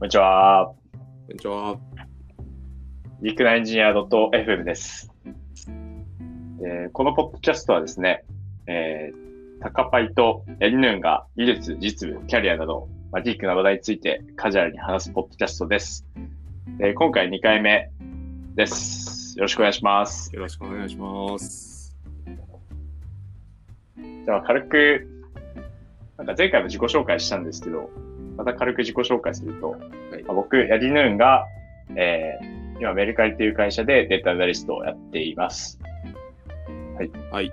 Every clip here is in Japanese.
こんにちは。こんにちは。リクナエンジニア .fm です、えーこのポッドキャストはですね、えー、タカパイとヤリヌーンが技術、実務、キャリアなど、まあ、ギークな話題についてカジュアルに話すポッドキャストです。えー今回2回目です。よろしくお願いします。よろしくお願いします。じゃあ軽く、なんか前回も自己紹介したんですけど、また軽く自己紹介すると、僕、ヤリヌーンが、えー今メルカリという会社でデータアナリストをやっています。はい。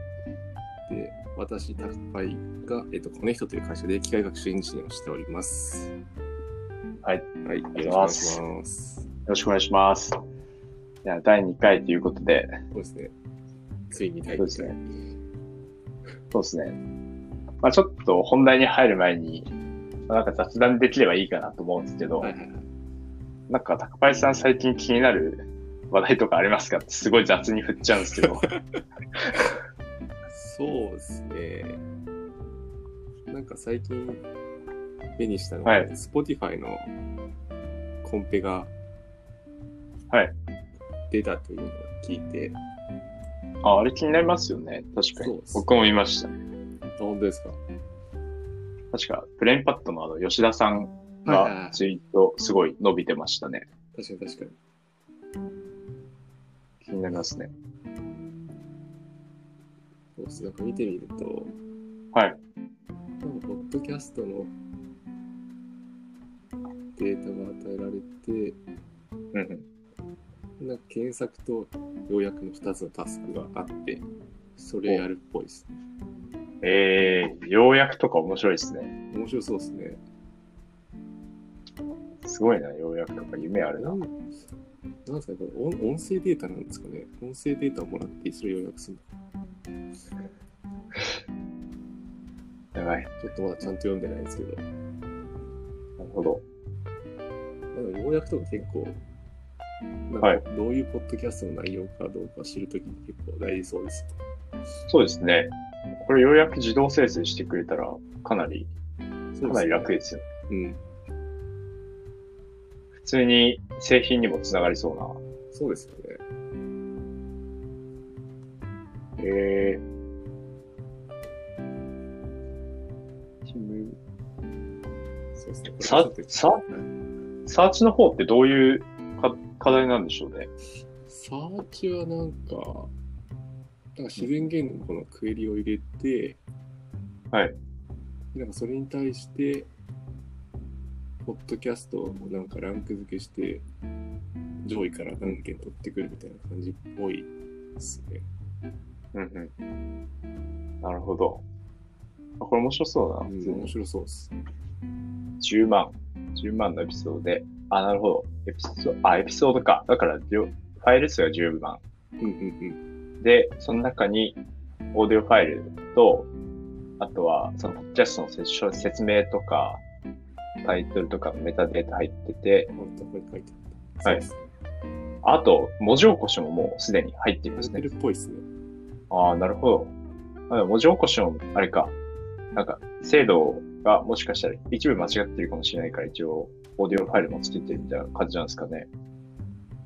で、私、タクパイが、えっ、と、コネクトという会社で機械学習エンジニアをしております。はい。はい。よろしくおりがとうございま願いすします。よろしくお願いします。じゃあ、第2回ということで、そうですね。ついに第2そうですね回。そうですね。まあちょっと本題に入る前に、まあなんか雑談できればいいかなと思うんですけど、はいはいはい。なんか、高林さん最近気になる話題とかありますかってすごい雑に振っちゃうんですけど。そうですね。なんか最近目にしたのが、はい Spotify のコンペがはい。出たというのを聞いて、あ、あれ気になりますよね。確かに僕も見ました。あ本当ですか？確か、ブレインパッドのあの、吉田さんがツイートすごい伸びてましたね。確かに確かに。気になりますね。そうですなんか見てみると、はい。ポッドキャストのデータが与えられて、うんうん。なんか検索と要約の2つのタスクがあって、それやるっぽいですね。えー、要約とか面白いですね。面白そうですね。すごいな、要約とか夢あるなな。んですかね、これ音音声データなんですかね。音声データをもらってそれを要約するのやばい。なちょっとまだちゃんと読んでないんですけど、るほど。まあ、要約とか結構、なんはいかどういうポッドキャストの内容かどうか知るときに結構大事そうです。そうですね。これようやく自動生成してくれたら、かなり、かなり楽ですよ。うん。普通に製品にもつながりそうな。そうですよね。えー。チームそうですね。これさちょっとさサーチの方ってどういうか課題なんでしょうね。サーチはなんか、なんか自然言語のクエリを入れて、はい。なんかそれに対して、ポッドキャストをなんかランク付けして、上位から何件取ってくるみたいな感じっぽいですね。うんうん。なるほど。あこれ面白そうだな。うん、面白そうです。10万。10万のエピソードで。あ、なるほど。エピソード、あ、エピソードか。だから、両ファイル数が10万。うんうんで、その中に、オーディオファイルと、あとは、その、ポッドキャストの説説明とか、タイトルとかのメタデータ入ってて。はい。あと、文字起こしももうすでに入っていますね。るっぽいですね。ああ、なるほど。文字起こしも、あれか。なんか、精度がもしかしたら一部間違ってるかもしれないから、一応、オーディオファイルもつけてるみたいな感じなんですかね。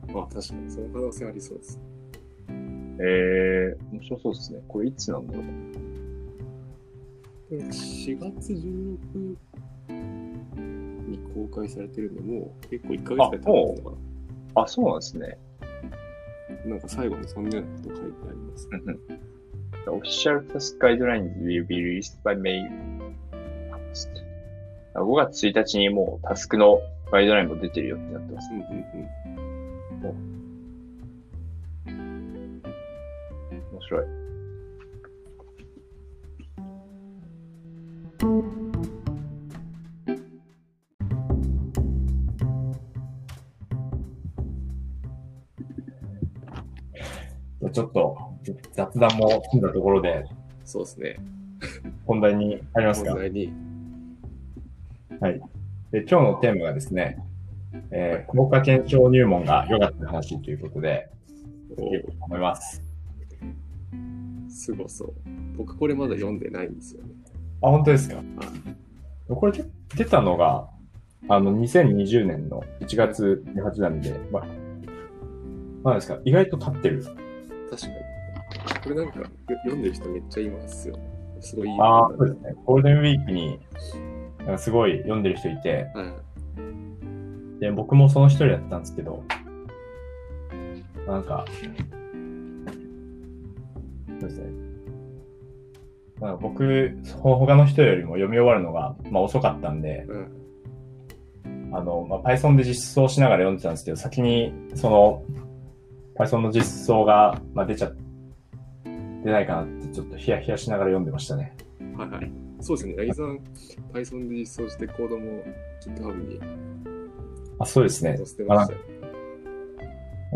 あ、確かにその可能性ありそうです。えー、面白そうですね。これいつなんだろう。でも4月16に公開されてるんで、もう結構1ヶ月ぐらい経ってるのかあ、そうなんですね。な。なんか最後にそんなこと書いてあります。The official task guidelines will be released by May. 5月1日にもうタスクのガイドラインも出てるよってなってます。うんうん白い。ちょっと雑談も済んだところでそうですね。本題に入りますか？問。題に。はい。で今日のテーマがですね、えー、効果検証入門が良かった話ということで、おいこうと思います。すごそう。僕これまだ読んでないんですよね。あ、本当ですか？これ出たのが、あの、2020年の1月18なんで、まあ、まあですか、意外と経ってる。確かに。これなんかよ読んでる人めっちゃいますよ。すごいいいああ、本だそうですね。ゴールデンウィークに、すごい読んでる人いて、はい。で、僕もその一人だったんですけど、なんか、そうですね。まあ、僕、ほ他の人よりも読み終わるのが、まあ、遅かったんで、うん。あの、まあ、Python で実装しながら読んでたんですけど、先に、その、Python の実装が、まあ、出ちゃ、出ないかなって、ちょっとヒヤヒヤしながら読んでましたね。はいはい。そうですね。八木さん、Python で実装してコードも GitHub にあ、そうですね。載せてましたよ。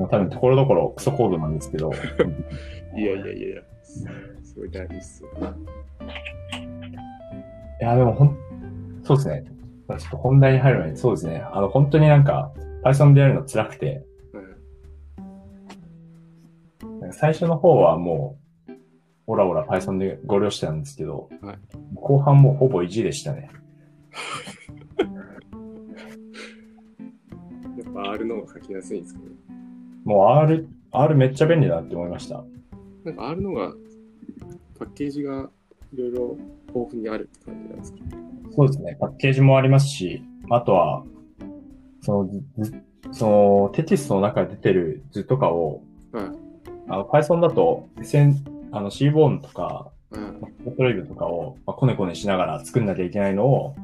多分、ところどころクソコードなんですけど、いやいやいやいや、すすごい大事っすよ。いや、でもほん、そうですね。まあちょっと本題に入る前に、そうですね。あの、本当になんか、Python でやるの辛くて、うん最初の方はもう、オラオラ Python でご了してたんですけど、はい後半もうほぼ意地でしたね。やっぱ R の方が書きやすいんですかね。もう R、R めっちゃ便利だなって思いました。なんか R の方がパッケージがいろいろ豊富にあるって感じなんですか？そうですね。パッケージもありますし、あとは、その、図その、テキストの中で出てる図とかを、はい。あの、Python だと、線、あの、シーボーンとか、うん。トレビューとかを、まあ、コネコネしながら作んなきゃいけないのを、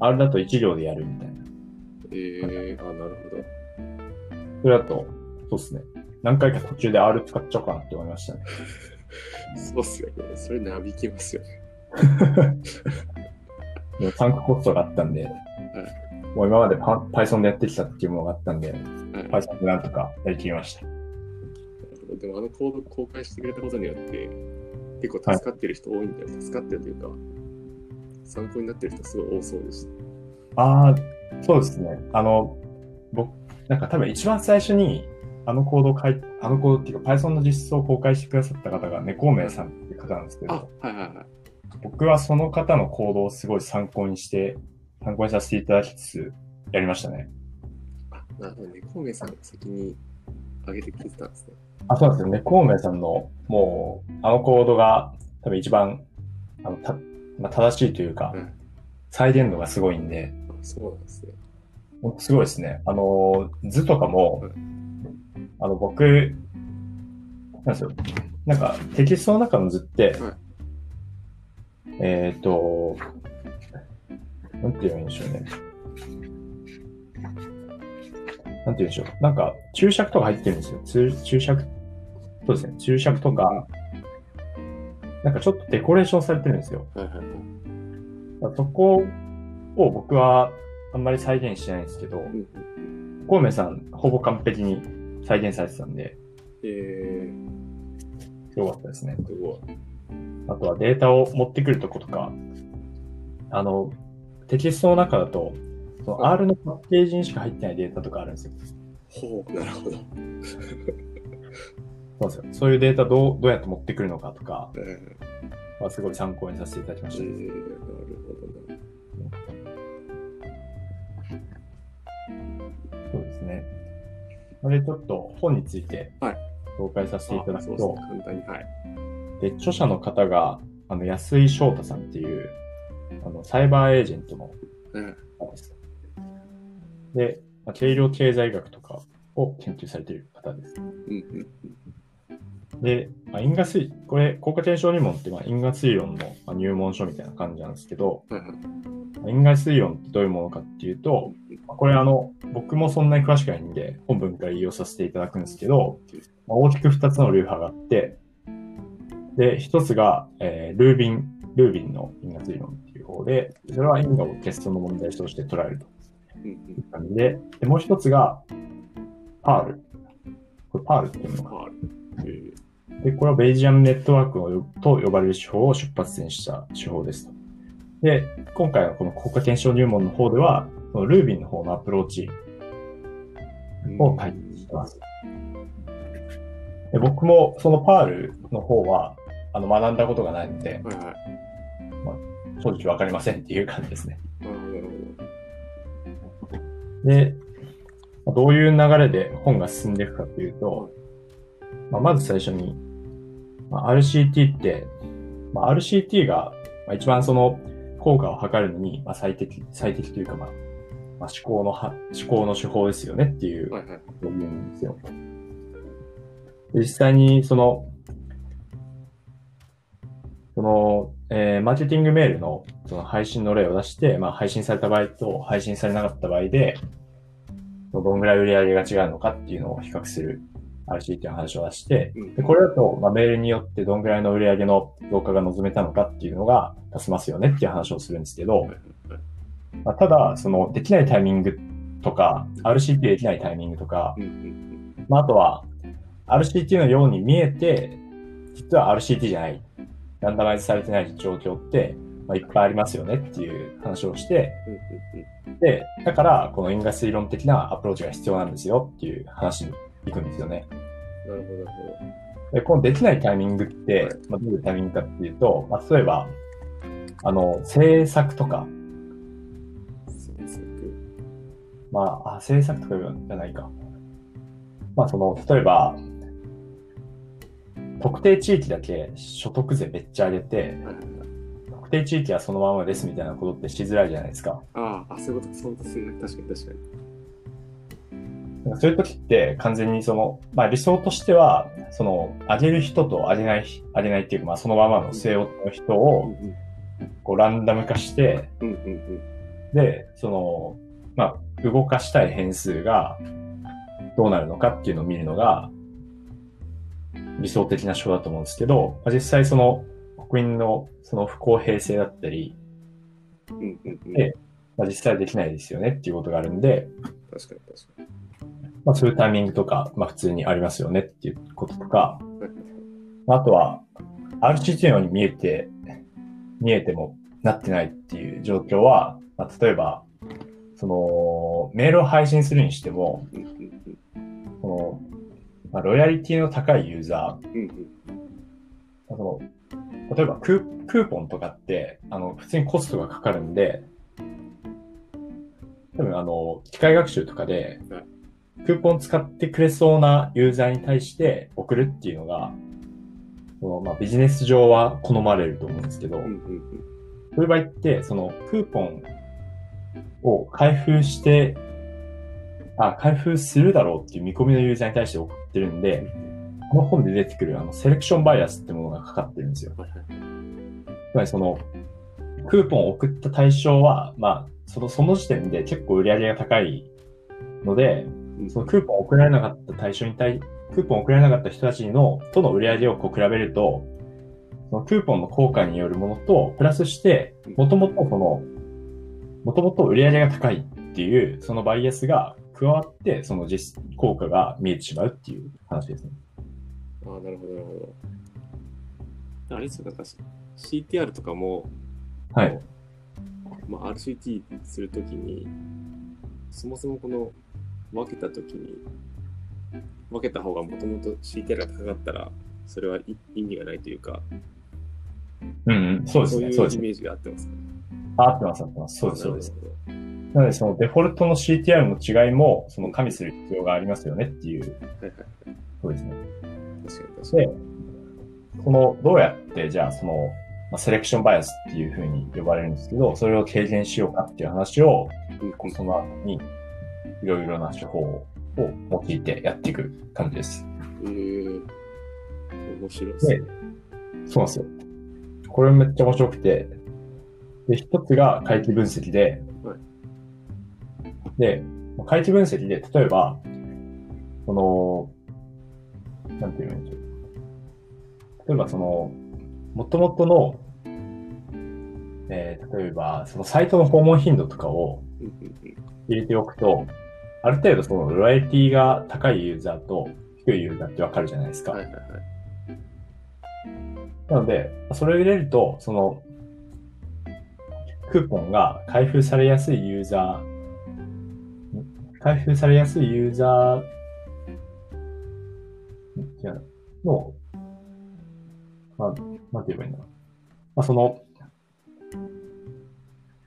R だと1行でやるみたいな。えー、あ、なるそれだと、そうですね。何回か途中で R 使っちゃおうかなって思いましたね。そうっすよね。それなびきますよね。でもタンクコストがあったんで、もう今までパ Python でやってきたっていうものがあったんで、はい。Python でなんとかやりきりました。でもあのコード公開してくれたことによって、結構助かってる人多いんだよ。助かってるというか、参考になってる人すごい多そうでした。ああ、そうですね。あの、僕、なんか多分一番最初に、あのコードを書い、あのコードっていうか Python の実装を公開してくださった方が猫名さんっていう方なんですけあ、ど、はいはいはい。僕はその方のコードをすごい参考にして、参考にさせていただきつつ、やりましたね。あ、なるほどね。コウメイさんが先に上げてくれてたんですね。あ、そうなんですよね。コウメイさんの、もう、あのコードが多分一番、あの、た、まあ、正しいというか、うん再現度がすごいんで、あ、そうなんですね。すごいですね。あの、図とかもう、あの、僕、なんですよ。なんか、テキストの中の図って、はいえっ、と、なんて言えばいいんでしょうね。なんて言うんでしょう。なんか、注釈とか入ってるんですよ。注注釈、そうですね。注釈とか、なんかちょっとデコレーションされてるんですよ。はいはいそこを僕はあんまり再現してないんですけど、うんうんうん。コウメさん、ほぼ完璧に再現されてたんで、えよかったですねー、。すごい。あとはデータを持ってくるとことか、あの、テキストの中だと、その R のパッケージにしか入ってないデータとかあるんですよ。ほう、なるほど。そうですよ。そういうデータどうどうやって持ってくるのかとか、えー、はすごい参考にさせていただきまえー、した。なるほどな。これちょっと本についてはい紹介させていただくと、あそうですね。簡単に。はい。で、著者の方が、あの、安井翔太さんっていう、あの、サイバーエージェントのえー方です。で、まあ、軽量経済学とかを研究されている方です。うんうんで、まあ、因果推、これ、効果検証入門って、まあ、因果推論のまあ入門書みたいな感じなんですけど、はいはい。まあ因果推論ってどういうものかっていうと、まあこれあの、僕もそんなに詳しくないんで、本文から引用させていただくんですけど、まあ、大きく2つの流派があって、で、1つが、えールービン、ルービンの因果推論っていう方で、それは因果を欠損の問題として捉えるとうんいう感じで、でもう1つが、パール。これパールっていうのがうん。パール。えで、これはベイジアンネットワークをと呼ばれる手法を出発点した手法ですと。で、今回のこの効果検証入門の方では、ルービンの方のアプローチーを書いてます。で僕もそのパールの方は、あの、学んだことがないので、はいはい。正直わかりませんっていう感じですね。なるほど、で、まあどういう流れで本が進んでいくかというと、まあ、まず最初に、まあ、RCT って、まあ、RCT がまあ一番その効果を測るのにまあ最適、最適というか、まあ、まあ、思考のは、思考の手法ですよねっていう。と思うんですよ。で実際にその、その、えーマーケティングメールのその配信の例を出して、まあ、配信された場合と配信されなかった場合で、どんぐらい売り上げが違うのかっていうのを比較する RCT の話を出して、うんでこれだと、まあ、メールによってどんぐらいの売り上げの増加が望めたのかっていうのが出せますよねっていう話をするんですけど、まあ、ただ、その、できないタイミングとか、RCT できないタイミングとか、まあ、あとは、RCT のように見えて、実は RCT じゃない、ランダマイズされてない状況って、まあ、いっぱいありますよねっていう話をして、で、だから、この因果推論的なアプローチが必要なんですよっていう話に行くんですよね。うんなるほど、なるほで、このできないタイミングってはい、まあ、どういうタイミングかっていうと、まあ、例えば、あの、制作とか、まあ、あ、制作とかじゃないか。まあ、その、例えば、特定地域だけ所得税めっちゃ上げて。特定地域はそのままですみたいなことってしづらいじゃないですか。ああ、あ、そういうことか、そうですね。確かに確かに。そういう時って完全にその、まあ理想としては、その、上げる人と上げない、上げないっていうか、まあそのままの据え置きの人うんを、うんこうランダム化して。で、その、まあ動かしたい変数がどうなるのかっていうのを見るのが理想的な手法だと思うんですけど、まあ、実際その国民のその不公平性だったり、うんうんうん。でまあ、実際はできないですよねっていうことがあるんで、確かに確かに。まあそういうタイミングとか、まあ普通にありますよねっていうこととか、あとは RCT のように見えて、見えてもなってないっていう状況は、まあ例えば、その、メールを配信するにしても、うんうんこの、まあ、ロイヤリティの高いユーザー、の例えばクークーポンとかって、あの、普通にコストがかかるんで、多分あの、機械学習とかではい、クーポン使ってくれそうなユーザーに対して送るっていうのが、そのまあ、ビジネス上は好まれると思うんですけど、そういう場合って、そのクーポンを開封して、あ、開封するだろうっていう見込みのユーザーに対して送ってるんで、この本で出てくるあのセレクションバイアスってものがかかってるんですよ。つまりその、クーポンを送った対象は、まあ、その、その時点で結構売り上げが高いので、うん。そのクーポンを送られなかった対象に対、クーポンを送られなかった人たちの、との売り上げをこう比べると、そのクーポンの効果によるものと、プラスして、もともとその、もともと売り上げが高いっていう、そのバイアスが加わって、その実効果が見えてしまうっていう話ですね。ああ、なるほど、なるほど。あれですよ、なんか CTR とかも、はい。まあ、RCT するときに、そもそもこの分けたときに、分けた方がもともと CTR が高かったら、それはい意味がないというか、うん、うん、そうですね。そういそうイメージがあってますかね。あ合ってます、合ってます。そうです、そうです。なので、そのデフォルトの CTR の違いも、その加味する必要がありますよねっていう。そうですね。確かに確かに。で、その、どうやって、じゃあ、その、まあ、セレクションバイアスっていうふうに呼ばれるんですけど、それを軽減しようかっていう話を、うんその後に、いろいろな手法を用いてやっていく感じです。えー、面白いですね。そうなんですよ。これめっちゃ面白くて、で、一つが回帰分析で、はいで、まあ回帰分析で、例えば、その、なんていうんでしょう。例えばその、元々の、えー例えば、そのサイトの訪問頻度とかを入れておくと、ある程度そのロイヤリティが高いユーザーと低いユーザーってわかるじゃないですか。はいはいはい。なので、それを入れると、その、クーポンが開封されやすいユーザー、ん開封されやすいユーザー、の、まあ、なんて言えばいいんだろう。まあ、その、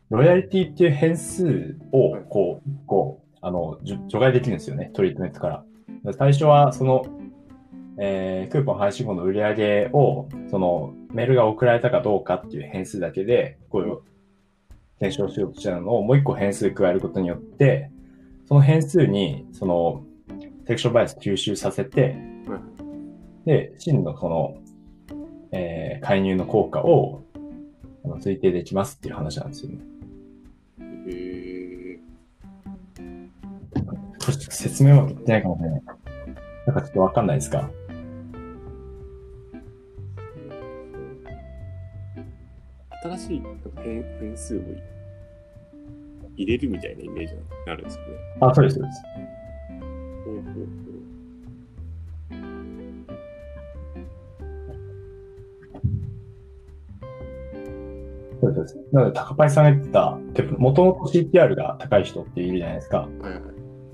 ロイヤリティっていう変数をはい、こう、こう、あの、除外できるんですよね、トリートメントから。で最初は、その、えークーポン配信後の売り上げを、その、メールが送られたかどうかっていう変数だけで、こういう、検証しようとしたのをもう一個変数加えることによって、その変数に、その、セクションバイアス吸収させて、はいで、真のこの、えー介入の効果をあの推定できますっていう話なんですよね。へえ。ちょっと説明は言ってないかもね。なんかちょっとわかんないですか？新しい変変数を入れるみたいなイメージになるんですよね。あ、そうです、そうです。ほうほうほそうですそうです。なので、高パイさんが言ってた、もともと CTR が高い人っているじゃないですか。うはいはい。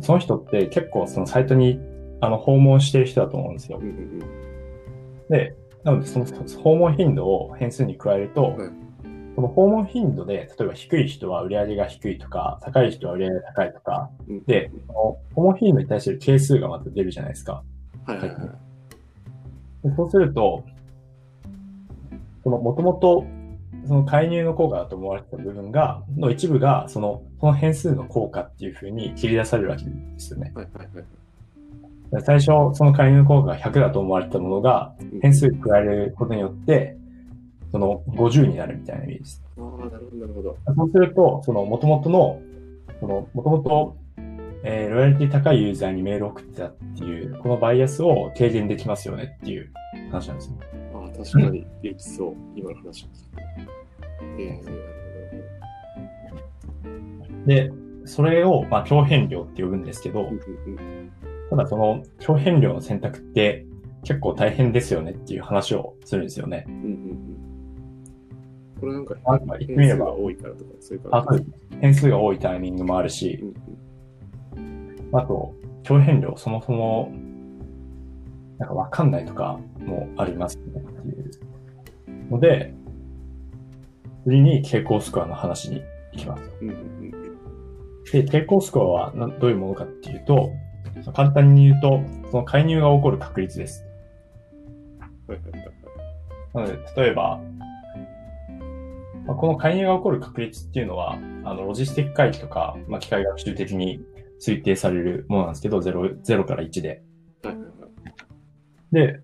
その人って結構そのサイトにあの訪問してる人だと思うんですようん。うんで、なのでその訪問頻度を変数に加えると、はいその訪問頻度で、例えば低い人は売り上げが低いとか、高い人は売り上げが高いとか、うん。で、その訪問頻度に対してる係数がまた出るじゃないですか。はいはいはい。でそうすると、その、もともと、その介入の効果だと思われてた部分が、の一部が、その、その変数の効果っていうふうに切り出されるわけですよね。はいはいはい。で最初、その介入の効果が100だと思われてたものが、変数に加えることによって、その50になるみたいなイメージです。ああ、なるほどなるほど。そうすると、その元々の、その元々、えーロイヤリティ高いユーザーにメールを送ってたっていう、このバイアスを軽減できますよねっていう話なんですよ。ああ、確かにできそう。今の話をで、それを、まあ、強変量って呼ぶんですけどただその強変量の選択って結構大変ですよねっていう話をするんですよね。うんうんうん。これなんか変数が多いからとか、そういうあ感そうです変数が多いタイミングもあるじ。しう、んうんあと、強変量そもそも、なんかわかんないとかもありますねっていうので、次に傾向スコアの話に行きます。うんで、傾向スコアはなどういうものかっていうと、簡単に言うと、その介入が起こる確率です。なので、例えば、まあ、この介入が起こる確率っていうのは、あの、ロジスティック回帰とか、まあ、機械学習的に推定されるものなんですけど、0、0から1で。で、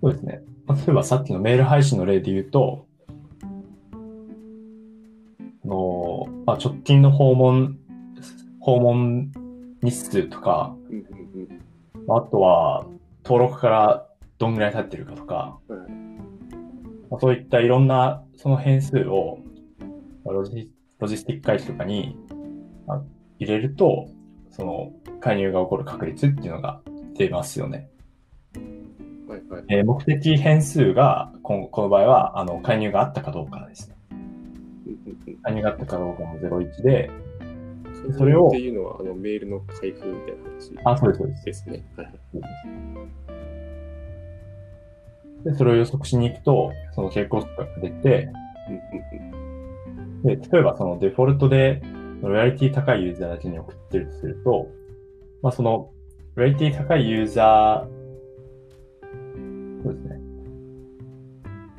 そうですね。まあ例えばさっきのメール配信の例で言うと、あの、まあ、直近の訪問、訪問日数とか、あとは登録からどんぐらい経ってるかとか、うん。そういったいろんなその変数をまあロジロジスティック回帰とかにまあ入れると、その介入が起こる確率っていうのが出ますよね。はいはい。えー目的変数がこの、この場合は、あの、介入があったかどうかですね。介入があったかどうかも01で、そそれをっていうのは、あの、メールの開封みたいな話あ、そうです、そうです。ですね。はいはい。で、それを予測しに行くと、その傾向数が出て、で、例えばそのデフォルトで、ロイヤリティ高いユーザーだけに送ってるとすると、まあその、ロイヤリティ高いユーザー、そうですね。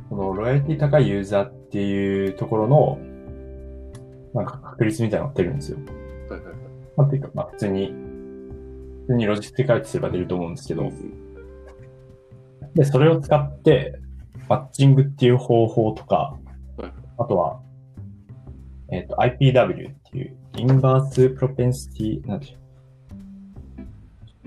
このロイヤリティ高いユーザーっていうところの、なんか確率みたいなのが出るんですよ。まあ、っていうか、まあ普通に、普通にロジスティック回帰すれば出ると思うんですけど、で、それを使って、マッチングっていう方法とかはい、あとは、えっ、と、IPW っていう、インバースプロペンシティ、なんていう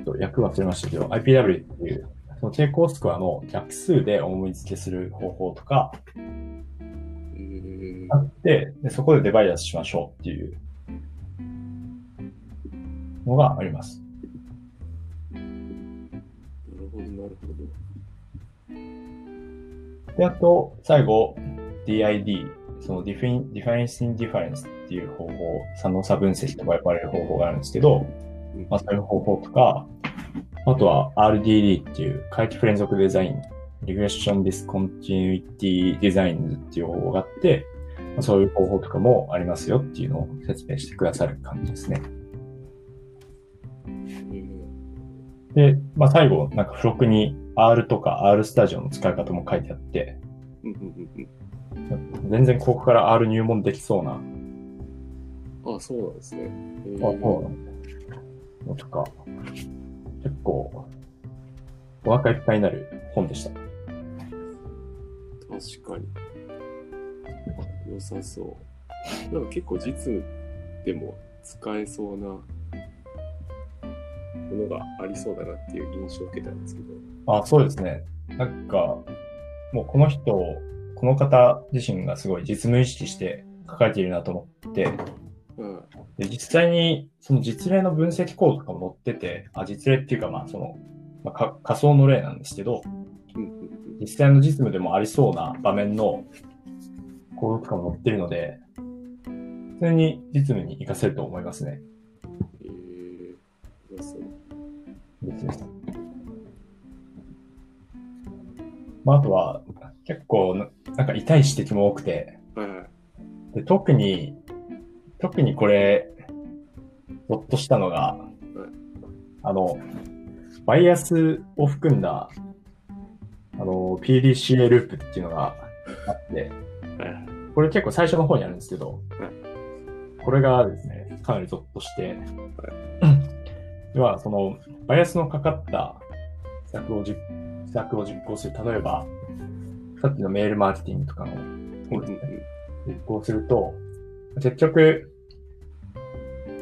ちょっと訳忘れましたけど、IPW っていう、その傾向スコアの逆数で思い付けする方法とかえーあって、でそこでデバイアスしましょうっていうのがあります。なるほど、なるほど。で、あと、最後、DID、その Defin- Difference in Difference っていう方法、差の差分析とか呼ばれる方法があるんですけど、うんまあそういう方法とか、あとは RDD っていう回帰不連続デザイン、Regression Discontinuity Design っていう方法があって、そういう方法とかもありますよっていうのを説明してくださる感じですね。うんで、まあ、最後、なんか付録に R とか R スタジオの使い方も書いてあって、全然ここから R 入門できそうな、うんあ、そうなんですね。あそうなののとか、結構、お腹いっぱいになる本でした。確かに。良さそう。なんか結構実務でも使えそうなものがありそうだなっていう印象を受けたんですけど。あ、そうですね。なんか、もうこの人、この方自身がすごい実務意識して書かれているなと思って、うん。で実際にその実例の分析コードとかも載ってて、あ、実例っていうかまあその、まあ、か仮想の例なんですけど、実際の実務でもありそうな場面のコードとかも載ってるので、普通に実務に活かせると思いますね。まあ、あとは、結構な、なんか痛い指摘も多くて。で特に、特にこれ、ゾッとしたのが、あの、バイアスを含んだ、あの、PDCA ループっていうのがあって。これ結構最初の方にあるんですけどはい、これがですね、かなりゾッとして、では、その、バイアスのかかった施策を実施策を実行する。例えば、さっきのメールマーケティングとかの実行すると、結局、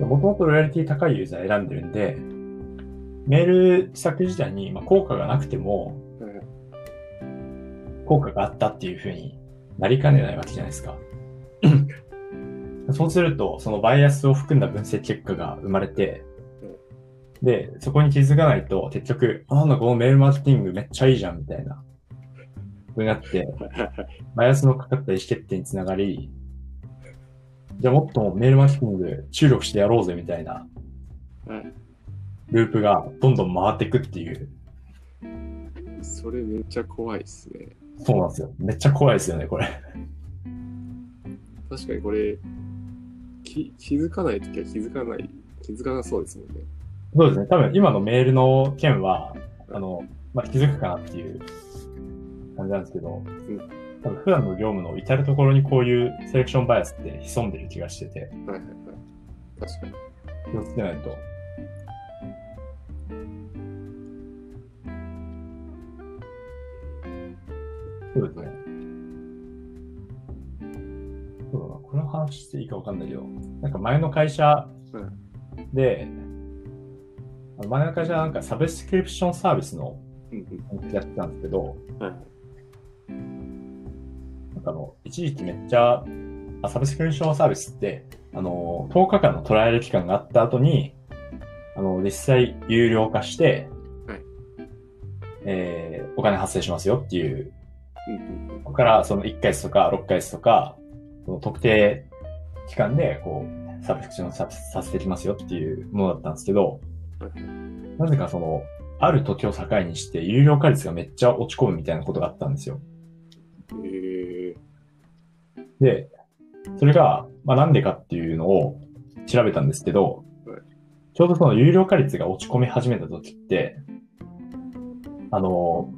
もともとロイヤリティ高いユーザー選んでるんで、メール施策自体にまあ効果がなくても。効果があったっていう風になりかねないわけじゃないですか。そうすると、そのバイアスを含んだ分析結果が生まれて、で、そこに気づかないと、結局、あなんだこのメールマーケティングめっちゃいいじゃん、みたいな。になって、バイアスのかかった意思決定につながり、じゃあもっとメールマーケティング注力してやろうぜ、みたいなはい。ループがどんどん回っていくっていう。それめっちゃ怖いっすね。そうなんですよ。めっちゃ怖いですよね、これ。確かにこれ、き気づかないときは気づかない、気づかなそうですもんね。そうですね。多分今のメールの件は、あの、まあ、気づくかなっていう感じなんですけど、ん多分普段の業務の至るところにこういうセレクションバイアスって潜んでる気がしてて、はいはいはい。確かに。気をつけないと。そうですね。そうだな。この話していいかわかんないけど、なんか前の会社で、あの前の会社はなんかサブスクリプションサービスの。やってたんですけど、はい。なんかあの、一時期めっちゃ、あサブスクリプションサービスって、あの、10日間のトライアル期間があった後に、あの、実際有料化して、はいえー、お金発生しますよっていう。ここからその1ヶ月とか6ヶ月とか、その特定期間で、こう、サブスクリプションささせてきますよっていうものだったんですけど、なぜかその、ある時を境にして、有料化率がめっちゃ落ち込むみたいなことがあったんですよ。えで、それが、まあなんでかっていうのを調べたんですけどはい、ちょうどその有料化率が落ち込み始めた時って、あの、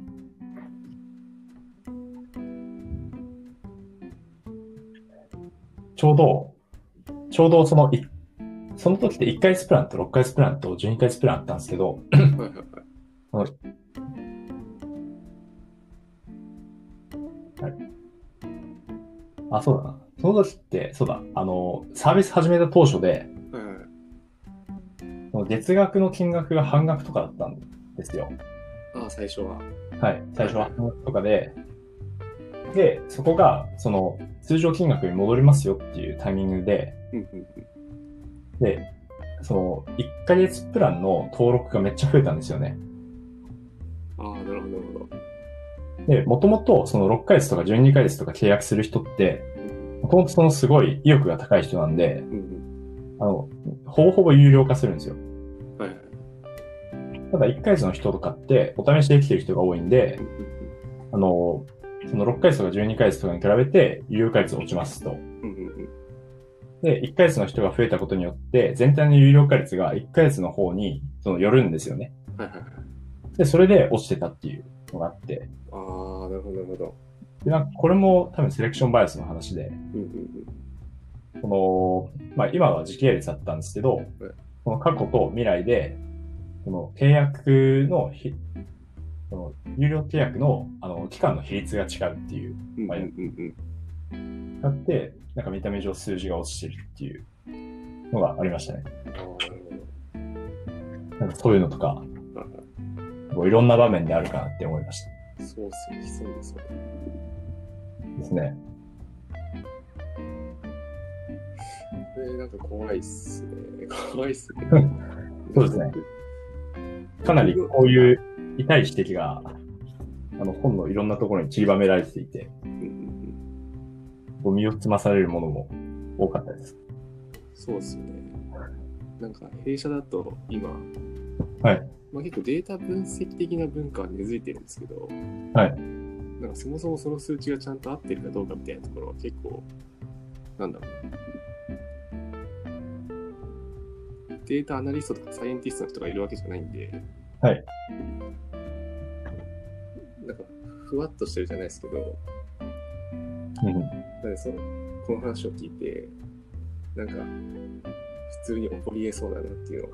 ちょうど、ちょうどそのい、その時って1ヶ月プランと6ヶ月プランと12ヶ月プランあったんですけど、ー、はい。あ、そうだな。その時って、そうだ、あの、サービス始めた当初で、はいはい。その月額の金額が半額とかだったんですよ。ああ、最初は。はい。最初は半額とかで、で、そこが、その、通常金額に戻りますよっていうタイミングで、うんうんうん。で、その、1ヶ月プランの登録がめっちゃ増えたんですよね。ああ、なるほど、なるほど。で、もともと、その6ヶ月とか12ヶ月とか契約する人って、うんもともとそのすごい意欲が高い人なんで、うんうん。あの、ほぼほぼ有料化するんですよ。はいはい。ただ1ヶ月の人とかって、お試しできてる人が多いんでう、んうんあの、その6ヶ月とか12ヶ月とかに比べて、有料化率落ちますと。うんで、1ヶ月の人が増えたことによって、全体の有料化率が1ヶ月の方にその寄るんですよね。はいはいはい。で、それで落ちてたっていうのがあって、ああ、なるほど、なるほど。でなんかこれも多分セレクションバイアスの話で、うんうんこの、まあ今は時系列だったんですけどはい、この過去と未来で、この契約のひ、この有料契約のあの期間の比率が違うっていう、うん。うんうんあって、なんか見た目上数字が落ちてるっていうのがありましたね。なんかそういうのとか、いはいこういろんな場面であるかなって思いましそうっすね、そうですよね。た。ですね。これなんか怖いっすね。怖いっすね。そうですね。かなりこういう痛い指摘が、あの本のいろんなところに散りばめられていて、うんうんうんこう身をつまされるものも多かったです。そうっすよね。なんか弊社だと今、はい。まあ、結構データ分析的な文化は根付いてるんですけど、はい。なんかそもそもその数値がちゃんと合ってるかどうかみたいなところは結構、なんだろう。データアナリストとかサイエンティストの人がいるわけじゃないんで、はい。なんか、ふわっとしてるじゃないですけど、うんなんでその、この話を聞いて、なんか、普通に起こり得そうだなっていうのを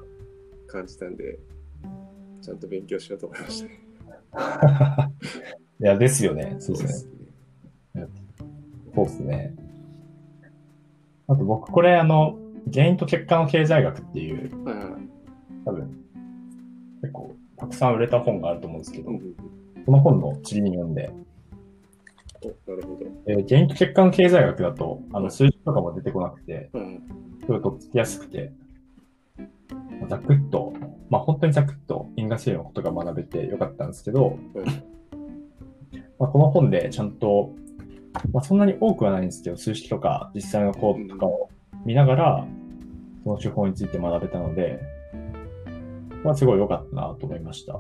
感じたんで、ちゃんと勉強しようと思いましたね。いや、ですよね。そうですね。ね。そうですね。あと僕、これ、あの、原因と結果の経済学っていう、はいはい。多分、結構、たくさん売れた本があると思うんですけどこの本の地理に読んで、お、なるほど。えー原因と結果の経済学だと、あの、はい数字とかも出てこなくて、はいはい。すごいとっつきやすくて、ざくっと、まあ本当にざくっと因果性のことが学べてよかったんですけど、はいまあ、この本でちゃんと、まあそんなに多くはないんですけど、数式とか実際のコードとかを見ながら、その手法について学べたので、まあすごい良かったなと思いました。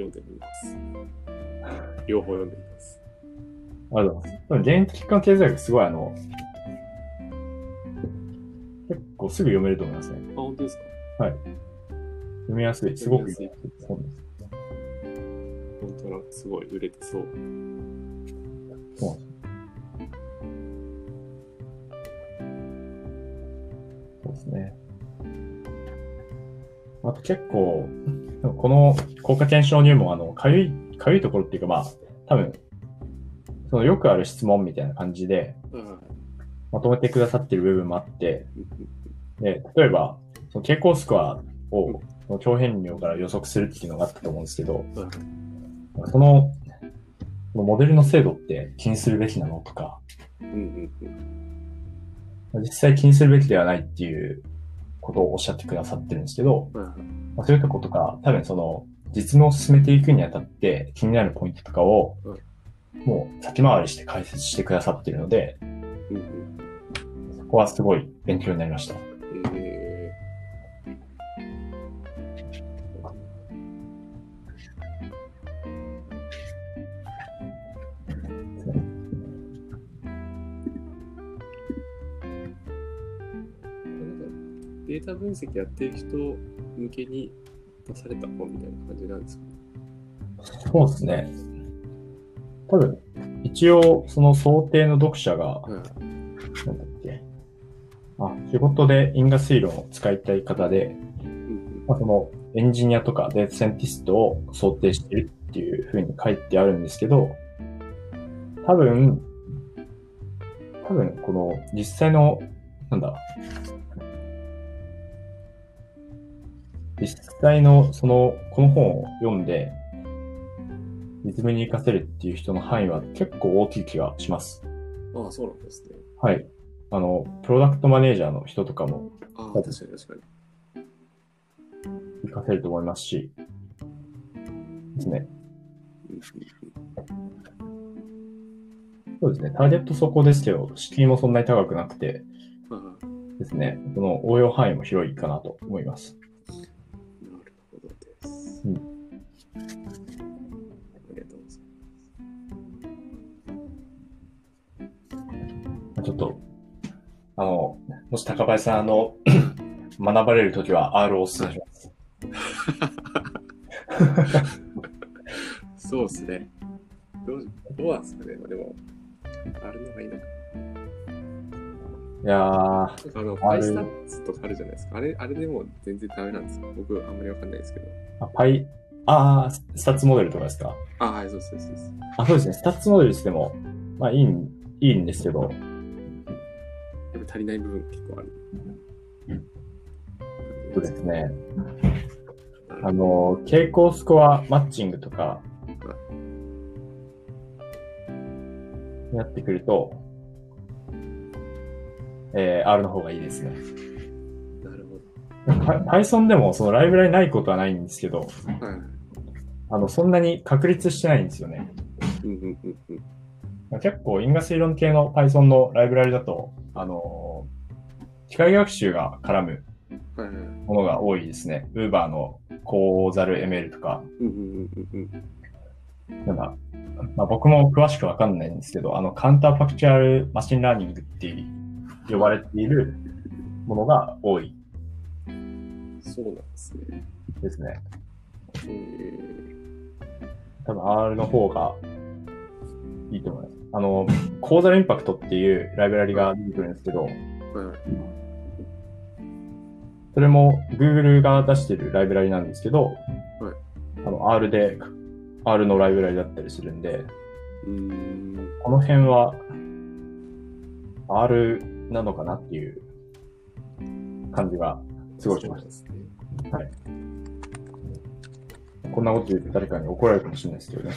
読んでみます。両方読んでみます。ありがとうございます。多分原因と結果の経済学すごいあの、結構すぐ読めると思いますね。あ、本当ですか？読みやすい。すごく読みやすい本です。本当なんかすごい売れてそう。そうそうですね。あと結構、この効果検証入門、あの、かゆい、かゆいところっていうか、まあ、多分、そのよくある質問みたいな感じで、まとめてくださってる部分もあって、うんで、例えば、その傾向スコアを、その強変量から予測するっていうのがあったと思うんですけど、その、このモデルの精度って気にするべきなのとか、実際気にするべきではないっていうことをおっしゃってくださってるんですけど、はいはいまあ、そういうとことか、多分その、実務を進めていくにあたって気になるポイントとかを、もう先回りして解説してくださってるので、うんうん。そこはすごい勉強になりました。データ分析やってる人向けに出された本みたいな感じなんですか？そうですね。多分、一応、その想定の読者が、はいなんだっけ。あ、仕事で因果推論を使いたい方で、うんまあ、そのエンジニアとかデータサイエンティストを想定しているっていうふうに書いてあるんですけど、多分、多分この実際の、なんだ、実際のその、この本を読んで、実務に活かせるっていう人の範囲は結構大きい気がします。うん。ああ、そうなんですね。はい。あの、プロダクトマネージャーの人とかもああ、確かに確かに。活かせると思いますし、ですね。うんそうですね。ターゲットそこですけど、敷居もそんなに高くなくてですね、その応用範囲も広いかなと思います。うんありがとうござい結ちょっと、あの、もし高林さん、あの、学ばれるときは R をお勧めします。そうですね。どう、どうなんですかね。でも、あるのがいいのか。いやあの、 PyStats とかあるじゃないですか。あれ、あれでも全然ダメなんですか僕、あんまりわかんないですけど。あパイ、あー、 statsmodels とかですか？あ、はい、そうそうそうそう。あ、そうですね。 statsmodels しても、まあいいん、いいんですけど、やっぱ足りない部分結構ある。そうですね。あの、傾向スコアマッチングとか、やってくると、えー、R の方がいいですね。なるほ Py- Python でもそのライブラリないことはないんですけど、ど。はい。あの、そんなに確立してないんですよね。うんうんうんうん。結構因果推論系の Python のライブラリだと、あのー機械学習が絡む。ものが多いですね。Uber のコーザル ML とか、うんうんうんうんなんだ、まあ、僕も詳しくわかんないんですけど、あの、 counterfactual machine learning っていう呼ばれているものが多いうん。そうなんですね。ですね。え多分 R の方がいいと思います。あの、コーザルインパクトっていうライブラリが出てくるんですけど。それも Google が出してるライブラリなんですけど、はいあの R で、R のライブラリだったりするんで、ん。この辺は R なのかなっていう感じがすごいしましそうですね。た。こんなこと言うと誰かに怒られるかもしれないですけどね。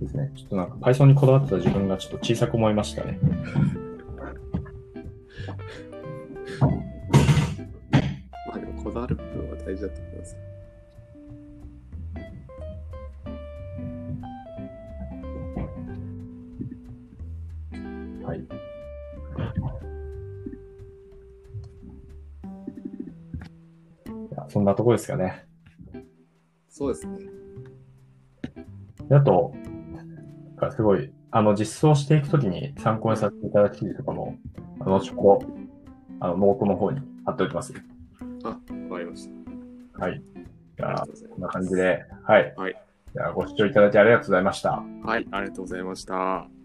ですね。ちょっとなんか Python にこだわってた自分がちょっと小さく思いましたね。まあでも、こだわる部分は大事だと思います。んなとこですかね。そうですね。であと、すごい、あの、実装していくときに参考にさせていただく記事とかも、あの、後ほど、あの、ノートの方に貼っておきます。あ、わかりましはい。じゃあこんな。感じで、はい。はい。じゃあ、ご視聴いただきありがとうございました。はい、ありがとうございました。